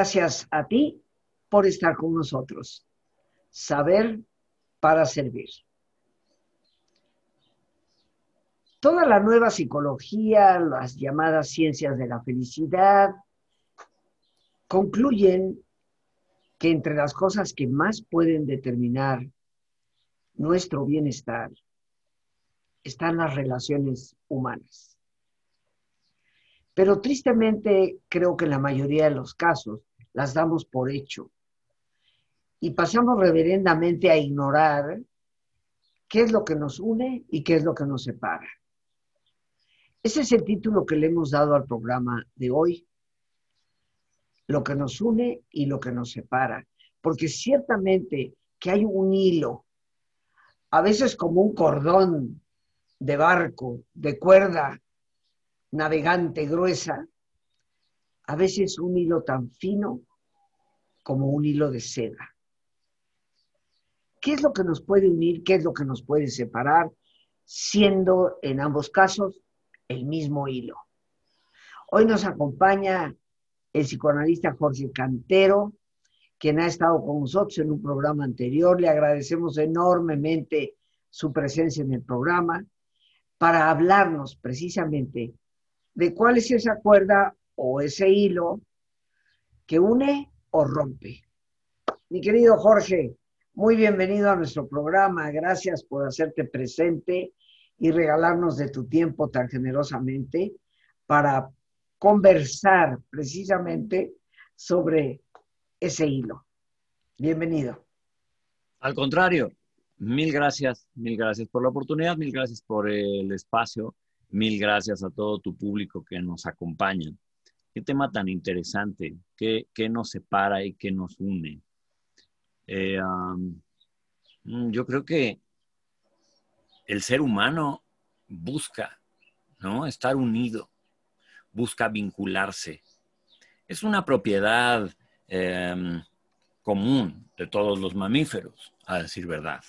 Gracias a ti por estar con nosotros. Saber para servir. Toda la nueva psicología, las llamadas ciencias de la felicidad, concluyen que entre las cosas que más pueden determinar nuestro bienestar están las relaciones humanas. Pero tristemente creo que en la mayoría de los casos las damos por hecho. Y pasamos reverendamente a ignorar qué es lo que nos une y qué es lo que nos separa. Ese es el título que le hemos dado al programa de hoy, lo que nos une y lo que nos separa, porque ciertamente que hay un hilo, a veces como un cordón de barco, de cuerda navegante gruesa, a veces un hilo tan fino como un hilo de seda. ¿Qué es lo que nos puede unir? ¿Qué es lo que nos puede separar? Siendo en ambos casos el mismo hilo. Hoy nos acompaña el psicoanalista Jorge Cantero, quien ha estado con nosotros en un programa anterior. Le agradecemos enormemente su presencia en el programa para hablarnos precisamente de cuál es esa cuerda o ese hilo que une o rompe. Mi querido Jorge, muy bienvenido a nuestro programa. Gracias por hacerte presente y regalarnos de tu tiempo tan generosamente para conversar precisamente sobre ese hilo. Bienvenido. Al contrario, mil gracias, mil gracias por la oportunidad, mil gracias por el espacio, mil gracias a todo tu público que nos acompaña. Qué tema tan interesante, qué, nos separa y qué nos une. Eh, mm, yo creo que el ser humano busca ¿no? estar unido, busca vincularse. Es una propiedad em, común de todos los mamíferos, a decir verdad,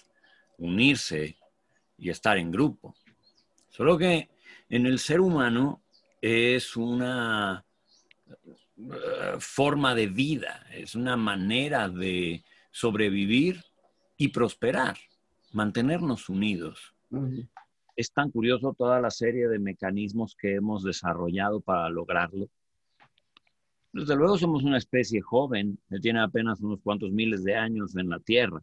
unirse y estar en grupo. Solo que en el ser humano es una forma de vida, es una manera de sobrevivir y prosperar, mantenernos unidos. Es tan curioso toda la serie de mecanismos que hemos desarrollado para lograrlo. Desde luego somos una especie joven, que tiene apenas unos cuantos miles de años en la Tierra,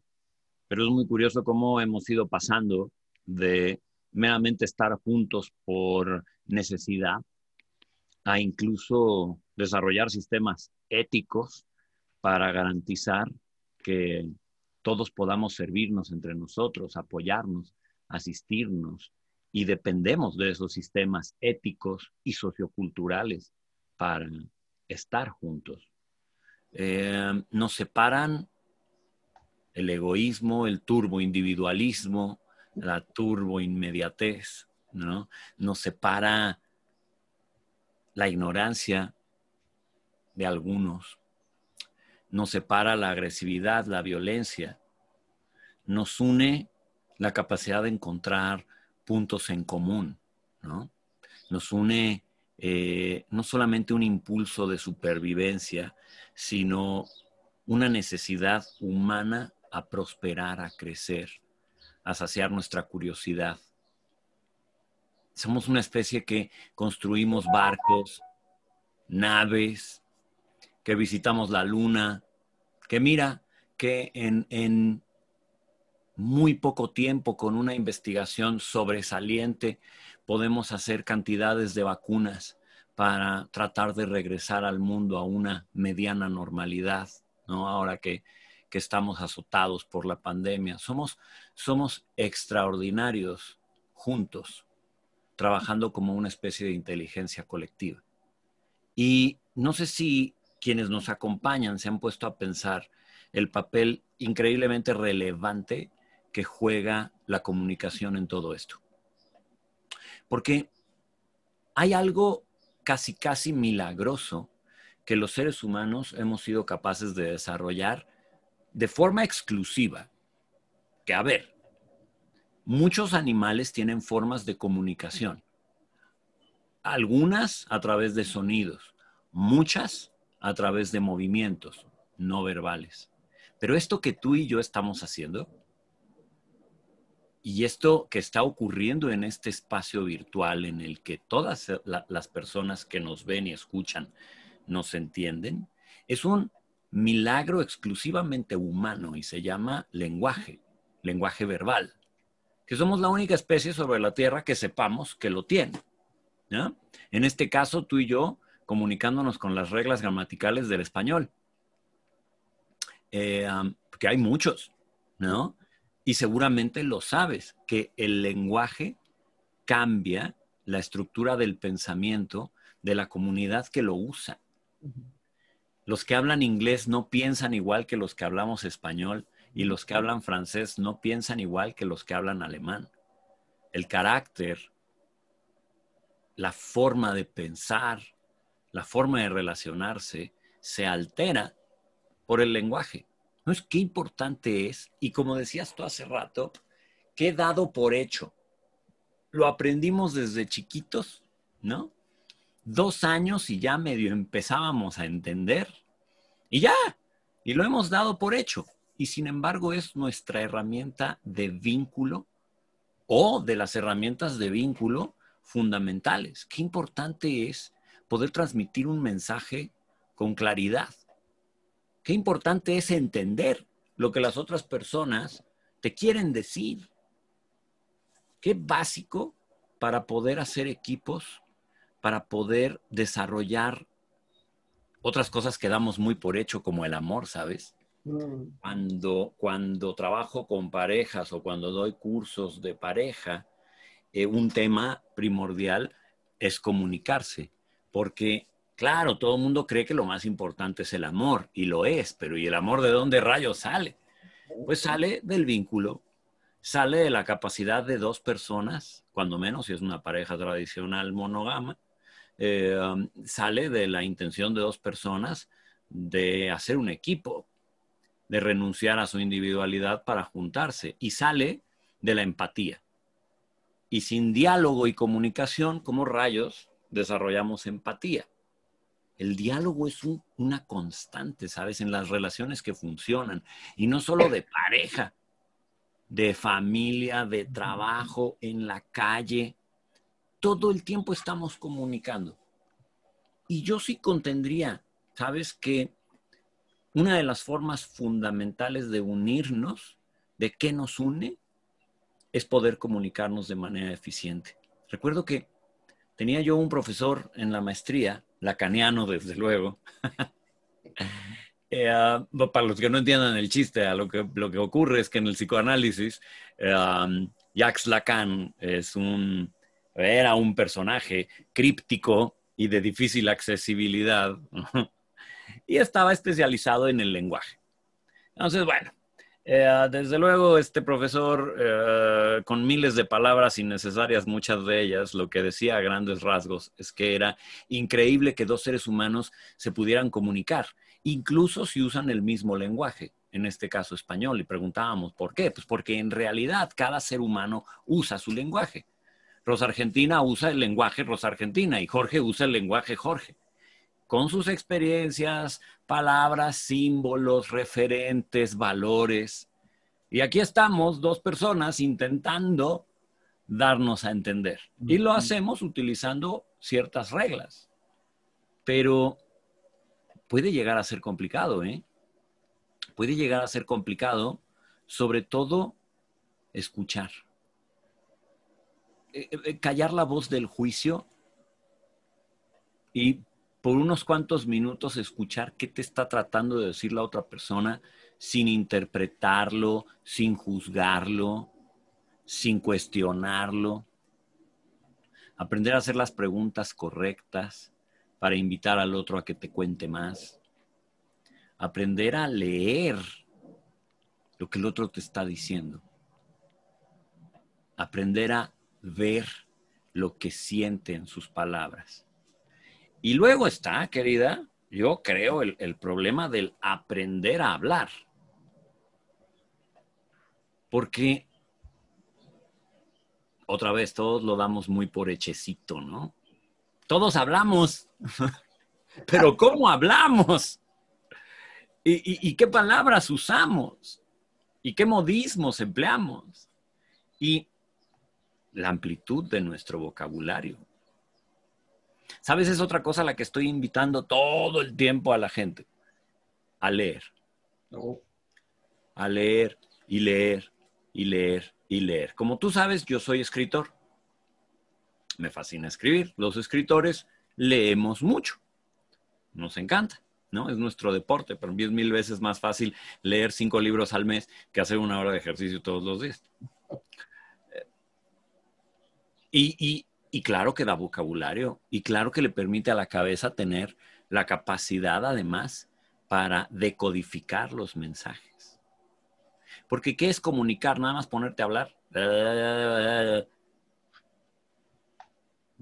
pero es muy curioso cómo hemos ido pasando de meramente estar juntos por necesidad a incluso desarrollar sistemas éticos para garantizar que todos podamos servirnos entre nosotros, apoyarnos, asistirnos, y dependemos de esos sistemas éticos y socioculturales para estar juntos. Eh, nos separan el egoísmo, el turboindividualismo, la turboinmediatez, ¿no? Nos separa la ignorancia de algunos, nos separa la agresividad, la violencia, nos une la capacidad de encontrar puntos en común, ¿no? Nos une eh, no solamente un impulso de supervivencia, sino una necesidad humana a prosperar, a crecer, a saciar nuestra curiosidad. Somos una especie que construimos barcos, naves, que visitamos la luna, que mira que en, muy poco tiempo, con una investigación sobresaliente, podemos hacer cantidades de vacunas para tratar de regresar al mundo a una mediana normalidad, ¿no? Ahora que, que estamos azotados por la pandemia. Somos, somos extraordinarios juntos, trabajando como una especie de inteligencia colectiva. Y no sé si quienes nos acompañan se han puesto a pensar el papel increíblemente relevante que juega la comunicación en todo esto. Porque hay algo casi, casi milagroso que los seres humanos hemos sido capaces de desarrollar de forma exclusiva. Que a ver, muchos animales tienen formas de comunicación. Algunas a través de sonidos, muchas a través de movimientos no verbales. Pero esto que tú y yo estamos haciendo, y esto que está ocurriendo en este espacio virtual en el que todas las personas que nos ven y escuchan nos entienden, es un milagro exclusivamente humano y se llama lenguaje, lenguaje verbal, que somos la única especie sobre la Tierra que sepamos que lo tiene. En este caso, tú y yo comunicándonos con las reglas gramaticales del español. Eh, que hay muchos, ¿no? Y seguramente lo sabes, que el lenguaje cambia la estructura del pensamiento de la comunidad que lo usa. Los que hablan inglés no piensan igual que los que hablamos español y los que hablan francés no piensan igual que los que hablan alemán. El carácter, la forma de pensar, la forma de relacionarse se altera por el lenguaje. ¿No es qué importante es? Y como decías tú hace rato, qué dado por hecho. Lo aprendimos desde chiquitos, ¿no? Dos años y ya medio empezábamos a entender. Y ya, y lo hemos dado por hecho. Y sin embargo es nuestra herramienta de vínculo o de las herramientas de vínculo fundamentales. Qué importante es poder transmitir un mensaje con claridad. Qué importante es entender lo que las otras personas te quieren decir. Qué básico para poder hacer equipos, para poder desarrollar otras cosas que damos muy por hecho, como el amor, ¿sabes? Mm. Cuando, cuando trabajo con parejas o cuando doy cursos de pareja, eh, un tema primordial es comunicarse, porque Claro, todo el mundo cree que lo más importante es el amor, y lo es, pero ¿y el amor de dónde rayos sale? Pues sale del vínculo, sale de la capacidad de dos personas, cuando menos si es una pareja tradicional monogama, eh, um, sale de la intención de dos personas de hacer un equipo, de renunciar a su individualidad para juntarse, y sale de la empatía. Y sin diálogo y comunicación, ¿cómo rayos desarrollamos empatía? El diálogo es una constante, ¿sabes? En las relaciones que funcionan. Y no solo de pareja, de familia, de trabajo, en la calle. Todo el tiempo estamos comunicando. Y yo sí contendría, ¿sabes? Que una de las formas fundamentales de unirnos, de qué nos une, es poder comunicarnos de manera eficiente. Recuerdo que tenía yo un profesor en la maestría lacaniano, desde luego. Eh, ah, para los que no entiendan el chiste, lo, que, ocurre es que en el psicoanálisis, um, Jacques Lacan es un, era un personaje críptico y de difícil accesibilidad, y estaba especializado en el lenguaje. Entonces, bueno, eh, desde luego, este profesor, eh, con miles de palabras innecesarias, muchas de ellas, lo que decía a grandes rasgos es que era increíble que dos seres humanos se pudieran comunicar, incluso si usan el mismo lenguaje, en este caso español. Y preguntábamos, ¿por qué? Pues porque en realidad cada ser humano usa su lenguaje. Rosa Argentina usa el lenguaje Rosa Argentina y Jorge usa el lenguaje Jorge con sus experiencias, palabras, símbolos, referentes, valores. Y aquí estamos, dos personas intentando darnos a entender. Y lo hacemos utilizando ciertas reglas. Pero puede llegar a ser complicado, ¿eh? Puede llegar a ser complicado, sobre todo escuchar. Eh, eh, callar la voz del juicio y por unos cuantos minutos escuchar qué te está tratando de decir la otra persona sin interpretarlo, sin juzgarlo, sin cuestionarlo. Aprender a hacer las preguntas correctas para invitar al otro a que te cuente más. Aprender a leer lo que el otro te está diciendo. Aprender a ver lo que siente en sus palabras y luego está, querida, yo creo, el, problema del aprender a hablar. Porque, otra vez, todos lo damos muy por hechecito, ¿no? Todos hablamos. pero cómo hablamos. ¿Y, qué palabras usamos? ¿Y qué modismos empleamos? Y la amplitud de nuestro vocabulario. ¿Sabes? Es otra cosa a la que estoy invitando todo el tiempo a la gente. A leer. A leer y leer y leer y leer. Como tú sabes, yo soy escritor. Me fascina escribir. Los escritores leemos mucho. Nos encanta. ¿no? Es nuestro deporte, pero es mil veces más fácil leer cinco libros al mes que hacer una hora de ejercicio todos los días. Y, y, claro que da vocabulario, y claro que le permite a la cabeza tener la capacidad además para decodificar los mensajes. Porque ¿qué es comunicar? Nada más ponerte a hablar.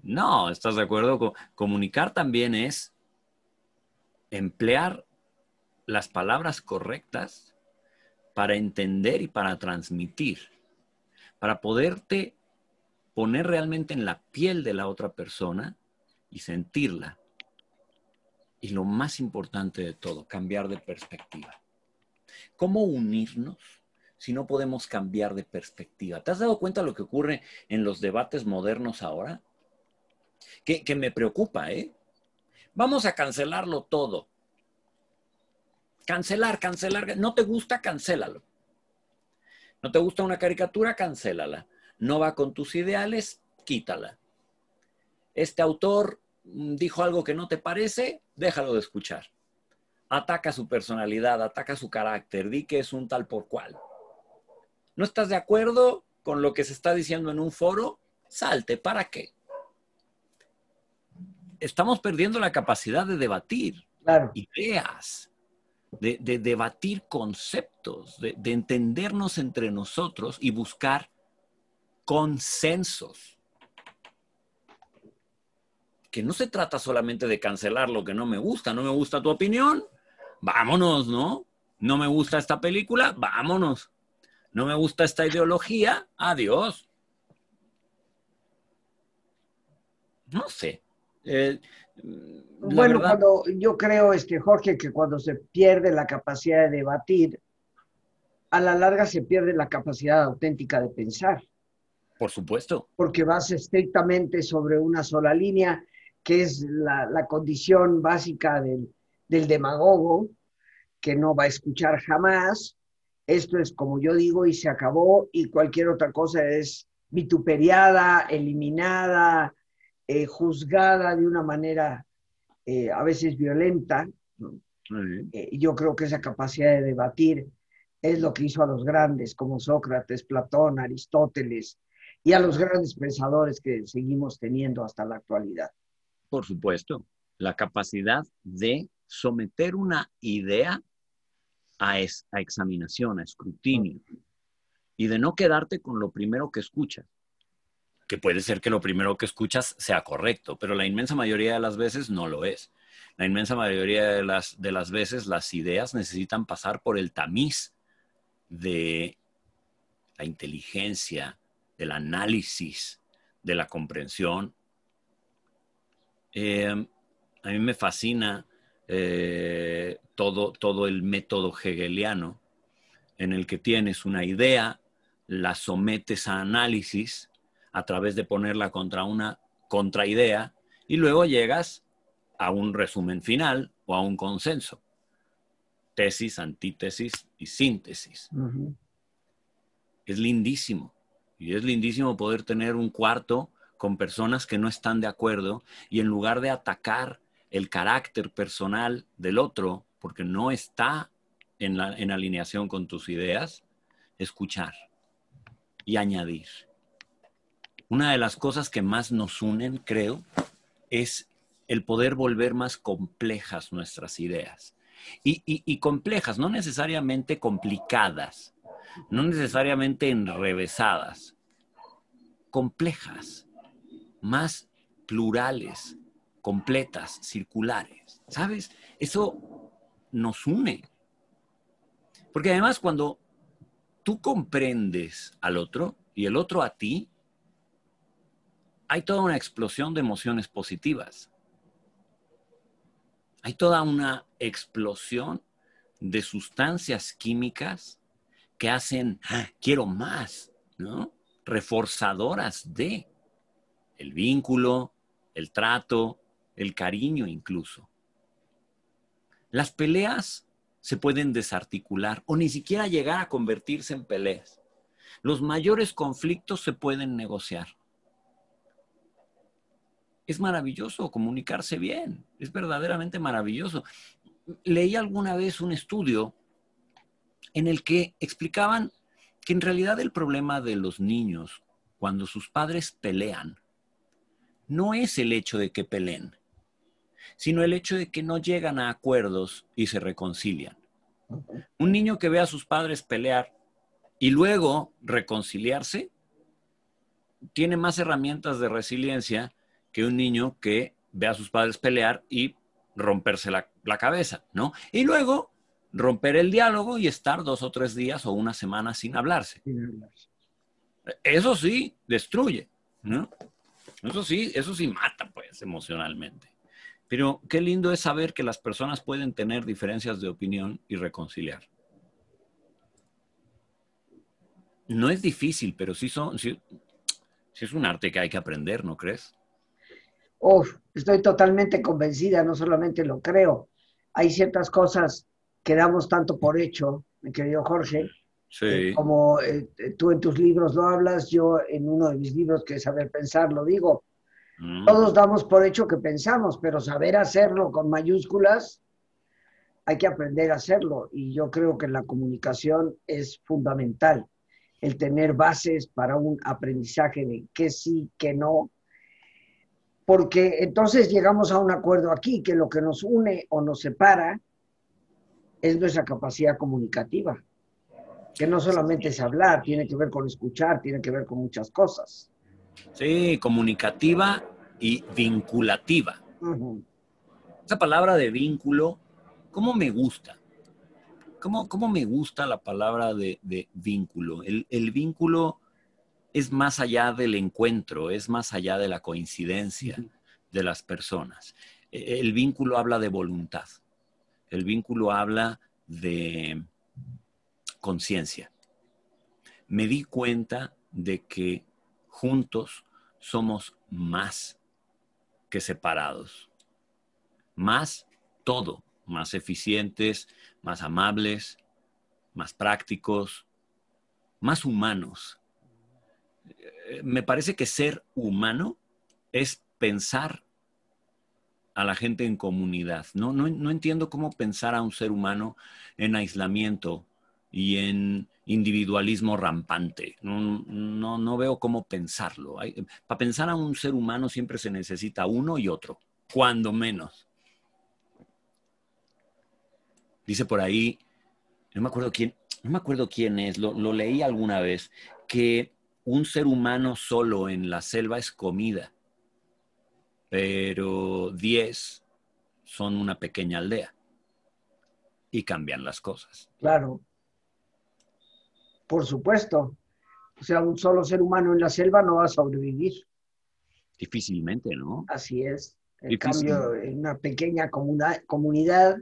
No, ¿estás de acuerdo? Comunicar también es emplear las palabras correctas para entender y para transmitir, para poderte poner realmente en la piel de la otra persona y sentirla. Y lo más importante de todo, cambiar de perspectiva. ¿Cómo unirnos si no podemos cambiar de perspectiva? ¿Te has dado cuenta de lo que ocurre en los debates modernos ahora? Que, que me preocupa, ¿eh? Vamos a cancelarlo todo. Cancelar, cancelar. No te gusta, cancélalo. No te gusta una caricatura, cancélala. No va con tus ideales, quítala. Este autor mm, dijo algo que no te parece, déjalo de escuchar. Ataca su personalidad, ataca su carácter, di que es un tal por cual. ¿No estás de acuerdo con lo que se está diciendo en un foro? Salte, ¿para qué? Estamos perdiendo la capacidad de debatir ideas de, debatir conceptos, de, de entendernos entre nosotros y buscar consensos. Que no se trata solamente de cancelar lo que no me gusta, no me gusta tu opinión, vámonos, ¿no? No me gusta esta película, vámonos. No me gusta esta ideología, adiós. No sé. Eh, bueno, cuando yo creo, este, Jorge, que cuando se pierde la capacidad de debatir, a la larga se pierde la capacidad auténtica de pensar. Por supuesto. Porque vas estrictamente sobre una sola línea, que es la, condición básica del, del demagogo, que no va a escuchar jamás. Esto es como yo digo y se acabó y cualquier otra cosa es vituperiada, eliminada, eh, juzgada de una manera eh, a veces violenta. Eh, yo creo que esa capacidad de debatir es lo que hizo a los grandes como Sócrates, Platón, Aristóteles y a los grandes pensadores que seguimos teniendo hasta la actualidad. Por supuesto, la capacidad de someter una idea a, a examinación, a escrutinio, y de no quedarte con lo primero que escuchas que puede ser que lo primero que escuchas sea correcto, pero la inmensa mayoría de las veces no lo es. La inmensa mayoría de las, de las veces las ideas necesitan pasar por el tamiz de la inteligencia, del análisis, de la comprensión. Eh, a mí me fascina eh, todo, todo el método hegeliano en el que tienes una idea, la sometes a análisis, a través de ponerla contra una contraidea y luego llegas a un resumen final o a un consenso. Tesis, antítesis y síntesis. Es lindísimo. Y es lindísimo poder tener un cuarto con personas que no están de acuerdo y en lugar de atacar el carácter personal del otro, porque no está en, la, en alineación con tus ideas, escuchar y añadir una de las cosas que más nos unen, creo, es el poder volver más complejas nuestras ideas. Y, complejas, no necesariamente complicadas, no necesariamente enrevesadas, complejas, más plurales, completas, circulares. ¿Sabes? Eso nos une. Porque además cuando tú comprendes al otro y el otro a ti, hay toda una explosión de emociones positivas. hay toda una explosión de sustancias químicas que hacen, ah, quiero más, ¿no? Reforzadoras de el vínculo, el trato, el cariño incluso. Las peleas se pueden desarticular o ni siquiera llegar a convertirse en peleas. Los mayores conflictos se pueden negociar. Es maravilloso comunicarse bien, es verdaderamente maravilloso. Leí alguna vez un estudio en el que explicaban que en realidad el problema de los niños cuando sus padres pelean no es el hecho de que peleen, sino el hecho de que no llegan a acuerdos y se reconcilian. Un niño que ve a sus padres pelear y luego reconciliarse, tiene más herramientas de resiliencia que un niño que ve a sus padres pelear y romperse la, la cabeza, ¿no? Y luego romper el diálogo y estar dos o tres días o una semana sin hablarse. Eso sí, destruye, ¿no? Eso sí, eso sí mata, pues, emocionalmente. Pero qué lindo es saber que las personas pueden tener diferencias de opinión y reconciliar. No es difícil, pero sí, son, sí, es un arte que hay que aprender, ¿no crees? Uf, estoy totalmente convencida, no solamente lo creo. Hay ciertas cosas que damos tanto por hecho, mi querido Jorge, Sí. Eh, como eh, tú en tus libros lo hablas, yo en uno de mis libros que es Saber Pensar lo digo. Mm. Todos damos por hecho que pensamos, pero saber hacerlo con mayúsculas, hay que aprender a hacerlo. Y yo creo que la comunicación es fundamental, el tener bases para un aprendizaje de qué sí, qué no. Porque entonces llegamos a un acuerdo aquí, que lo que nos une o nos separa es nuestra capacidad comunicativa que no solamente es hablar, tiene que ver con escuchar, tiene que ver con muchas cosas. Sí, comunicativa y vinculativa. Esa palabra de vínculo, ¿cómo me gusta? ¿Cómo, cómo me gusta la palabra de, de vínculo? El, el vínculo es más allá del encuentro, es más allá de la coincidencia de las personas. E- El vínculo habla de voluntad. El vínculo habla de conciencia. Me di cuenta de que juntos somos más que separados. Más todo, más eficientes, más amables, más prácticos, más humanos. Eh, Me parece que ser humano es pensar a la gente en comunidad. No, no, no entiendo cómo pensar a un ser humano en aislamiento y en individualismo rampante. No, no, no veo cómo pensarlo. Para pensar a un ser humano siempre se necesita uno y otro, cuando menos. Dice por ahí, no me acuerdo quién, no me acuerdo quién es, lo, lo leí alguna vez, que un ser humano solo en la selva es comida, pero diez son una pequeña aldea y cambian las cosas. Claro. Por supuesto. O sea, un solo ser humano en la selva no va a sobrevivir. Difícilmente, ¿no? Así es. En Difícil. cambio, en una pequeña comuna- comunidad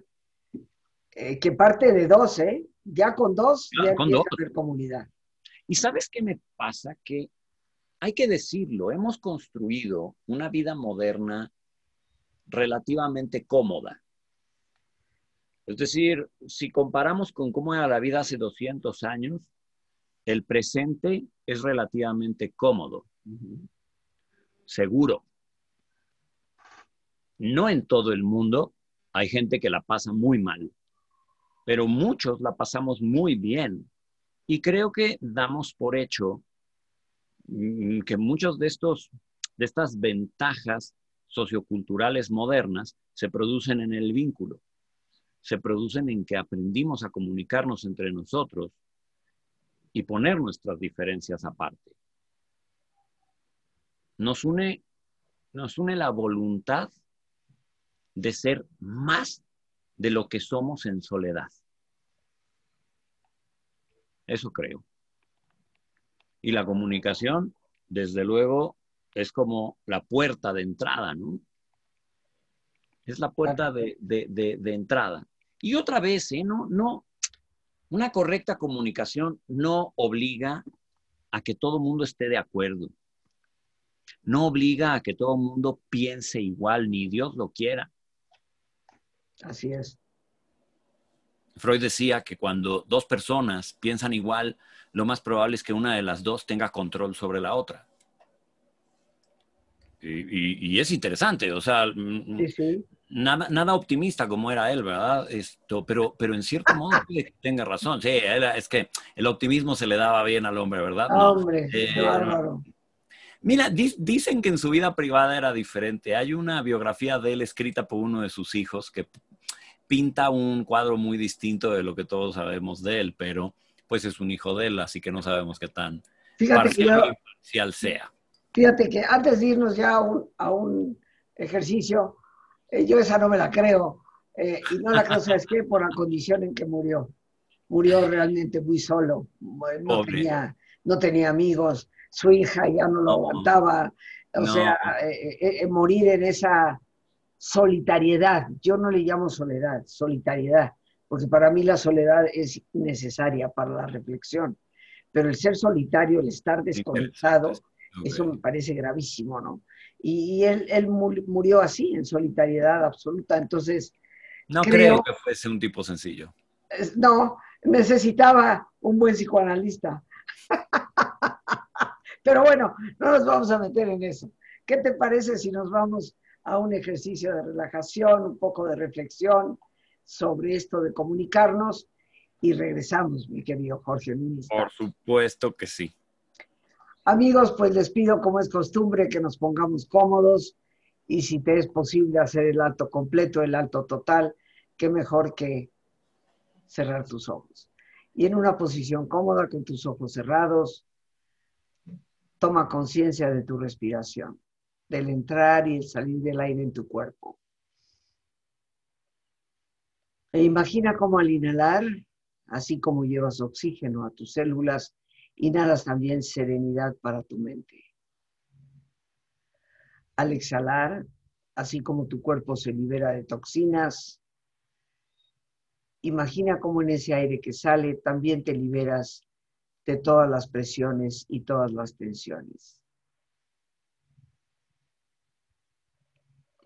eh, que parte de dos, ¿eh? Ya con dos, Ah, ya con dos. a haber comunidad. Y sabes qué me pasa? Que hay que decirlo, hemos construido una vida moderna relativamente cómoda. Es decir, si comparamos con cómo era la vida hace 200 años, el presente es relativamente cómodo, seguro. No en todo el mundo hay gente que la pasa muy mal, pero muchos la pasamos muy bien. Y creo que damos por hecho que muchos de estos de estas ventajas socioculturales modernas se producen en el vínculo, se producen en que aprendimos a comunicarnos entre nosotros y poner nuestras diferencias aparte. Nos une, nos une la voluntad de ser más de lo que somos en soledad. Eso creo. Y la comunicación, desde luego, es como la puerta de entrada, ¿no? Es la puerta de, entrada. Y otra vez, ¿eh? no, no, una correcta comunicación no obliga a que todo el mundo esté de acuerdo. No obliga a que todo el mundo piense igual, ni Dios lo quiera. Así es. Freud decía que cuando dos personas piensan igual, lo más probable es que una de las dos tenga control sobre la otra. Y, es interesante, o sea, mm, Nada, nada, optimista como era él, ¿verdad? Esto, pero, pero en cierto modo tenga razón. Sí, es que el optimismo se le daba bien al hombre, ¿verdad? Hombre, eh, Mira, dicen que en su vida privada era diferente. Hay una biografía de él escrita por uno de sus hijos que pinta un cuadro muy distinto de lo que todos sabemos de él, pero pues es un hijo de él, así que no sabemos qué tan parcial, sea. Fíjate que antes de irnos ya a un, ejercicio, eh, yo esa no me la creo, eh, y no la creo, ¿sabes qué? Por la condición en que murió. Murió realmente muy solo, no, tenía, no tenía amigos, su hija ya no lo aguantaba, o sea, eh, morir en esa solitariedad, yo no le llamo soledad, solitariedad, porque para mí la soledad es necesaria para la reflexión, pero el ser solitario, el estar desconectado, eso me parece gravísimo, ¿no? Y, él, murió así, en solitariedad absoluta, entonces... No creo, que fuese un tipo sencillo. No, necesitaba un buen psicoanalista. Pero bueno, no nos vamos a meter en eso. ¿Qué te parece si nos vamos a un ejercicio de relajación, un poco de reflexión sobre esto de comunicarnos y regresamos, mi querido Jorge Ministro. Por supuesto que sí. Amigos, pues les pido, como es costumbre, que nos pongamos cómodos y si te es posible hacer el alto completo, el alto total, qué mejor que cerrar tus ojos. Y en una posición cómoda, con tus ojos cerrados, toma conciencia de tu respiración del entrar y el salir del aire en tu cuerpo. E imagina cómo al inhalar, así como llevas oxígeno a tus células, inhalas también serenidad para tu mente. Al exhalar, así como tu cuerpo se libera de toxinas, imagina cómo en ese aire que sale también te liberas de todas las presiones y todas las tensiones.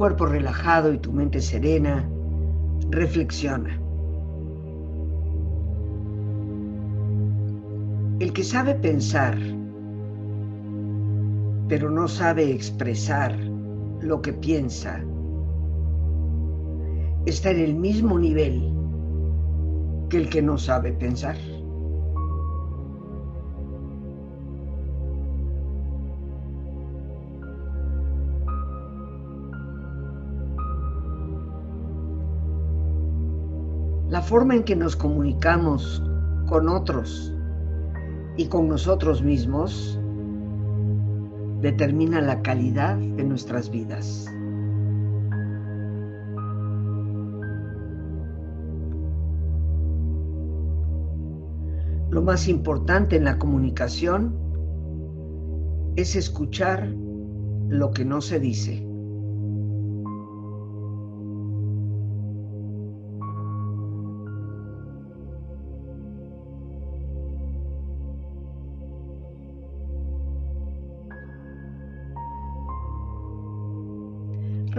Cuerpo relajado y tu mente serena, reflexiona. El que sabe pensar, pero no sabe expresar lo que piensa, está en el mismo nivel que el que no sabe pensar. La forma en que nos comunicamos con otros y con nosotros mismos determina la calidad de nuestras vidas. Lo más importante en la comunicación es escuchar lo que no se dice.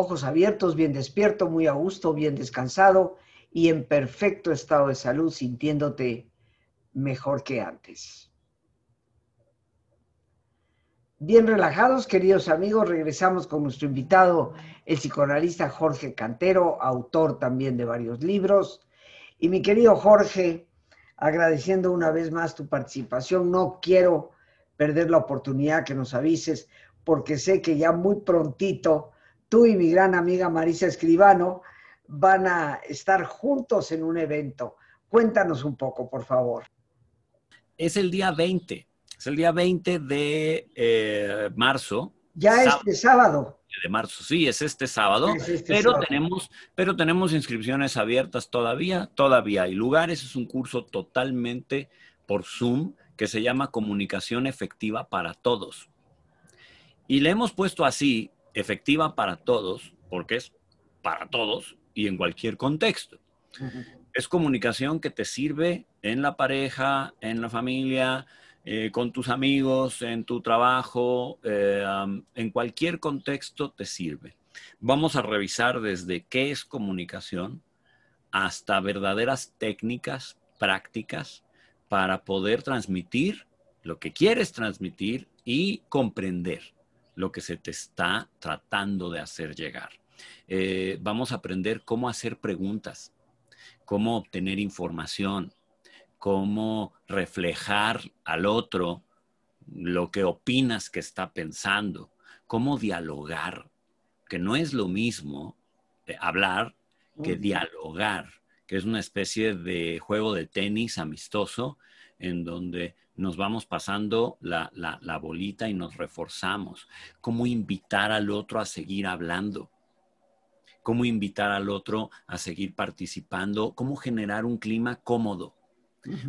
Ojos abiertos, bien despierto, muy a gusto, bien descansado y en perfecto estado de salud, sintiéndote mejor que antes. Bien relajados, queridos amigos, regresamos con nuestro invitado, el psicoanalista Jorge Cantero, autor también de varios libros. Y mi querido Jorge, agradeciendo una vez más tu participación, no quiero perder la oportunidad que nos avises, porque sé que ya muy prontito tú y mi gran amiga Marisa Escribano van a estar juntos en un evento. Cuéntanos un poco, por favor. Es el día 20, es el día 20 de eh, marzo. Ya este sábado. De marzo, sí, es este sábado, este pero, Tenemos, pero tenemos inscripciones abiertas todavía, todavía hay lugares, es un curso totalmente por Zoom que se llama Comunicación Efectiva para Todos. Y le hemos puesto así, efectiva para todos, porque es para todos y en cualquier contexto. Es comunicación que te sirve en la pareja, en la familia, eh, con tus amigos, en tu trabajo, eh, en cualquier contexto te sirve. Vamos a revisar desde qué es comunicación hasta verdaderas técnicas, prácticas para poder transmitir lo que quieres transmitir y comprender lo que se te está tratando de hacer llegar. Eh, vamos a aprender cómo hacer preguntas, cómo obtener información, cómo reflejar al otro lo que opinas que está pensando, cómo dialogar, que no es lo mismo hablar que dialogar, que es una especie de juego de tenis amistoso en donde nos vamos pasando la, la, bolita y nos reforzamos. Cómo invitar al otro a seguir hablando. Cómo invitar al otro a seguir participando. Cómo generar un clima cómodo.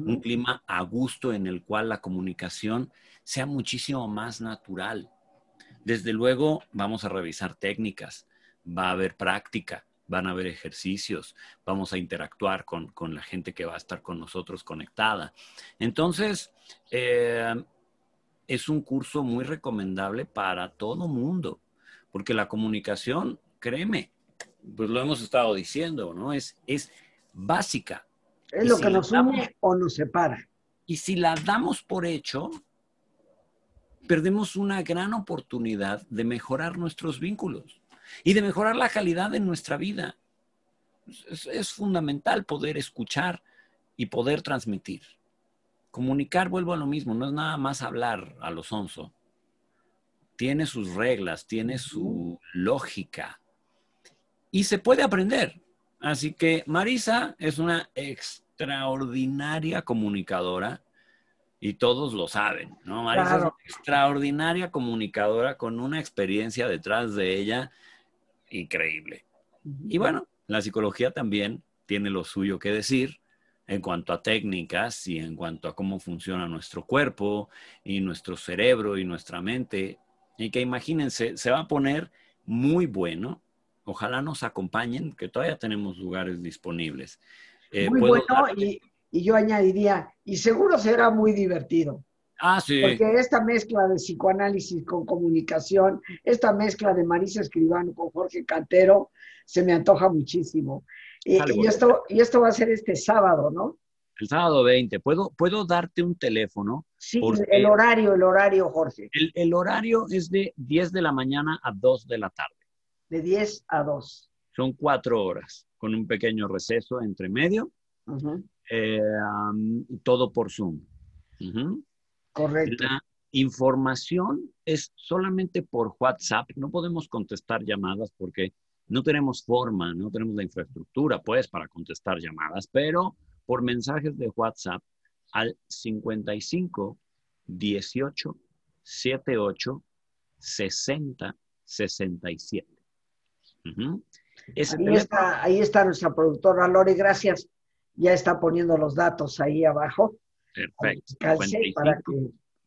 Un clima a gusto en el cual la comunicación sea muchísimo más natural. Desde luego vamos a revisar técnicas. Va a haber práctica van a haber ejercicios, vamos a interactuar con, la gente que va a estar con nosotros conectada. Entonces, eh, es un curso muy recomendable para todo mundo, porque la comunicación, créeme, pues lo hemos estado diciendo, ¿no? Es, es básica. Es lo que nos une o nos separa. Y si la damos por hecho, perdemos una gran oportunidad de mejorar nuestros vínculos y de mejorar la calidad de nuestra vida. Es, fundamental poder escuchar y poder transmitir. Comunicar, vuelvo a lo mismo, no es nada más hablar a lo sonso. Tiene sus reglas, tiene su lógica y se puede aprender. Así que Marisa es una extraordinaria comunicadora y todos lo saben, ¿no? Marisa es una extraordinaria comunicadora con una experiencia detrás de ella increíble. Y bueno, la psicología también tiene lo suyo que decir en cuanto a técnicas y en cuanto a cómo funciona nuestro cuerpo y nuestro cerebro y nuestra mente. Y que imagínense, se va a poner muy bueno. Ojalá nos acompañen, que todavía tenemos lugares disponibles. Eh, muy bueno y, y yo añadiría, y seguro será muy divertido. Ah, sí. Porque esta mezcla de psicoanálisis con comunicación, esta mezcla de Marisa Escribano con Jorge Cantero, se me antoja muchísimo. Y, esto, y esto va a ser este sábado, ¿no? El sábado 20. ¿Puedo, ¿puedo darte un teléfono? Sí, el horario, el horario, Jorge. El, el, horario es de 10 de la mañana a 2 de la tarde. De 10 a 2. Son cuatro horas, con un pequeño receso entre medio. Eh, todo por Zoom. Correcto. La información es solamente por WhatsApp. No podemos contestar llamadas porque no tenemos forma, no tenemos la infraestructura, pues, para contestar llamadas, pero por mensajes de WhatsApp al 55 18 78 60 67. ahí, está, ahí está nuestra productora Lore, gracias. Ya está poniendo los datos ahí abajo. Perfecto.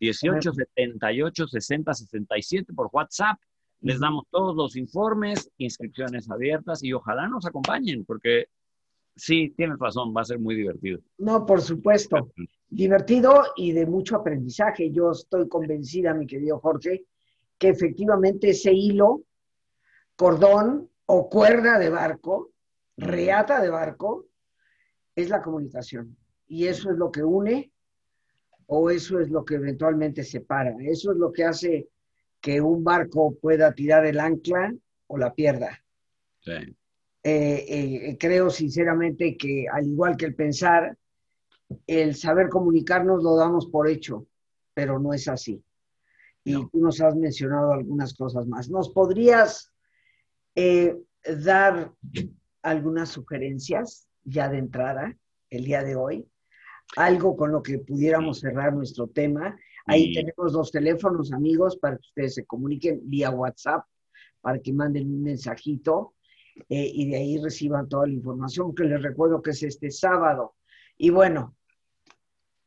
18 78 60 67 por WhatsApp. Les damos todos los informes, inscripciones abiertas y ojalá nos acompañen porque sí, tienes razón, va a ser muy divertido. No, por supuesto. Divertido y de mucho aprendizaje. Yo estoy convencida, mi querido Jorge, que efectivamente ese hilo, cordón o cuerda de barco, reata de barco, es la comunicación. Y eso es lo que une o eso es lo que eventualmente separa. Eso es lo que hace que un barco pueda tirar el ancla o la pierda. Eh, eh, creo sinceramente que al igual que el pensar, el saber comunicarnos lo damos por hecho, pero no es así. Y tú nos has mencionado algunas cosas más. ¿Nos podrías eh, dar algunas sugerencias ya de entrada el día de hoy, algo con lo que pudiéramos cerrar nuestro tema. Ahí tenemos los teléfonos, amigos, para que ustedes se comuniquen vía WhatsApp, para que manden un mensajito eh, y de ahí reciban toda la información, que les recuerdo que es este sábado. Y bueno,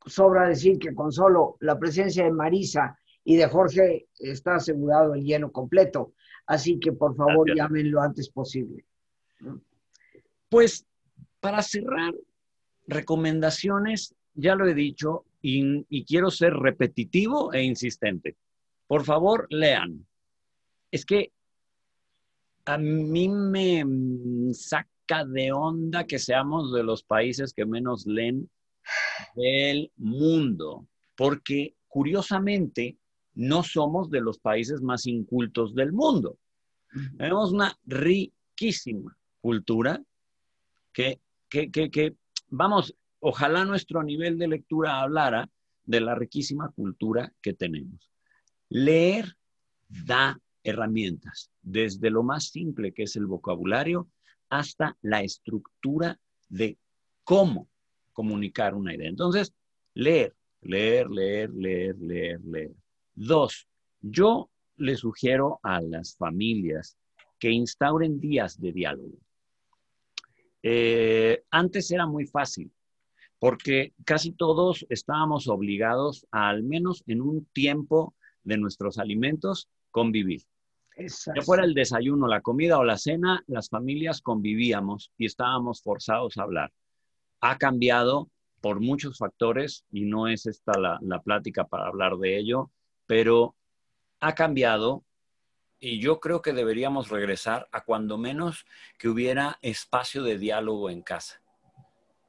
sobra decir que con solo la presencia de Marisa y de Jorge está asegurado el lleno completo. Así que por favor llamen lo antes posible. Pues para cerrar, recomendaciones, ya lo he dicho y, quiero ser repetitivo e insistente. Por favor, lean. Es que a mí me saca de onda que seamos de los países que menos leen del mundo, porque curiosamente no somos de los países más incultos del mundo. Tenemos una riquísima cultura que, que, que, vamos, ojalá nuestro nivel de lectura hablara de la riquísima cultura que tenemos. Leer da herramientas, desde lo más simple que es el vocabulario hasta la estructura de cómo comunicar una idea. Entonces, leer, leer, leer, leer, leer, leer. Dos, yo le sugiero a las familias que instauren días de diálogo. Eh, antes era muy fácil, porque casi todos estábamos obligados a al menos en un tiempo de nuestros alimentos convivir. Ya fuera el desayuno, la comida o la cena, las familias convivíamos y estábamos forzados a hablar. Ha cambiado por muchos factores y no es esta la, la plática para hablar de ello, pero ha cambiado y yo creo que deberíamos regresar a cuando menos que hubiera espacio de diálogo en casa.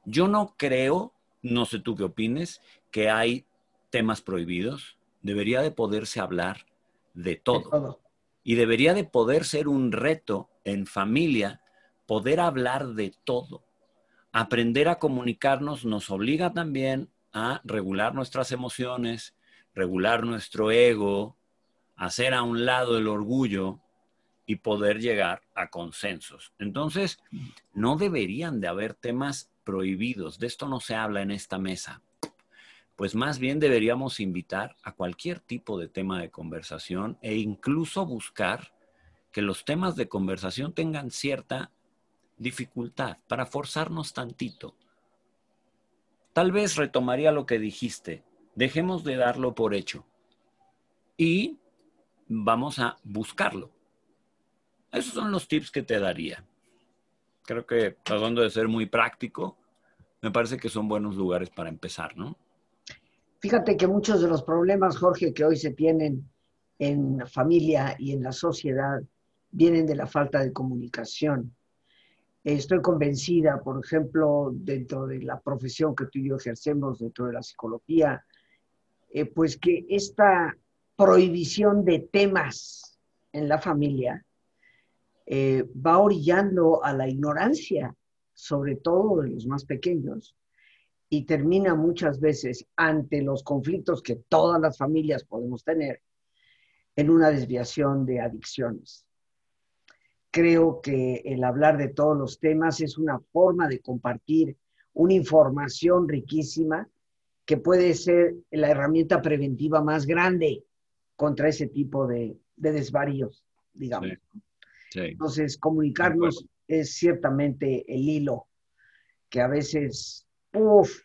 Yo no creo, no sé tú qué opines, que hay temas prohibidos. Debería de poderse hablar de todo. Y debería de poder ser un reto en familia poder hablar de todo. Aprender a comunicarnos nos obliga también a regular nuestras emociones, regular nuestro ego, hacer a un lado el orgullo y poder llegar a consensos. Entonces, no deberían de haber temas prohibidos. De esto no se habla en esta mesa. Pues más bien deberíamos invitar a cualquier tipo de tema de conversación e incluso buscar que los temas de conversación tengan cierta dificultad para forzarnos tantito. Tal vez retomaría lo que dijiste. Dejemos de darlo por hecho. Y vamos a buscarlo. Esos son los tips que te daría. Creo que tratando de ser muy práctico, me parece que son buenos lugares para empezar, ¿no? Fíjate que muchos de los problemas, Jorge, que hoy se tienen en la familia y en la sociedad vienen de la falta de comunicación. Estoy convencida, por ejemplo, dentro de la profesión que tú y yo ejercemos, dentro de la psicología, eh, pues que esta prohibición de temas en la familia eh, va orillando a la ignorancia, sobre todo de los más pequeños, y termina muchas veces ante los conflictos que todas las familias podemos tener en una desviación de adicciones. Creo que el hablar de todos los temas es una forma de compartir una información riquísima que puede ser la herramienta preventiva más grande contra ese tipo de, desvaríos, digamos. Entonces, comunicarnos es ciertamente el hilo que a veces, uff,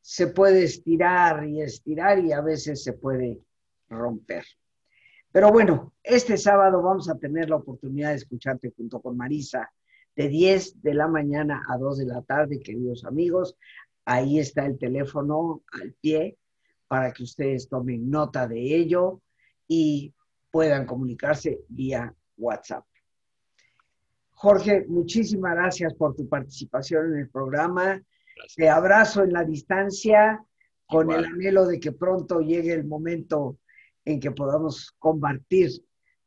se puede estirar y estirar y a veces se puede romper. Pero bueno, este sábado vamos a tener la oportunidad de escucharte junto con Marisa de 10 de la mañana a 2 de la tarde, queridos amigos. Ahí está el teléfono al pie para que ustedes tomen nota de ello y puedan comunicarse vía WhatsApp. Jorge, muchísimas gracias por tu participación en el programa. Te abrazo en la distancia con el anhelo de que pronto llegue el momento en que podamos compartir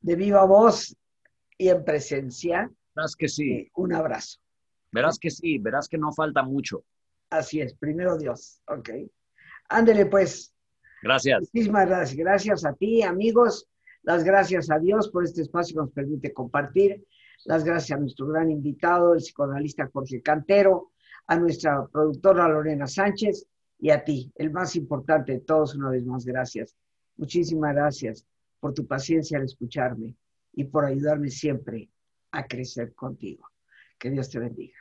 de viva voz y en presencia. Verás que sí. Eh, un abrazo. Verás que sí, verás que no falta mucho. Así es, primero Dios. Ok. Ándele pues. Gracias. Muchísimas gracias. Gracias a ti, amigos. Las gracias a Dios por este espacio que nos permite compartir. las gracias a nuestro gran invitado, el psicoanalista Jorge Cantero, a nuestra productora Lorena Sánchez y a ti, el más importante de todos, una vez más, gracias. Muchísimas gracias por tu paciencia al escucharme y por ayudarme siempre a crecer contigo. Que Dios te bendiga.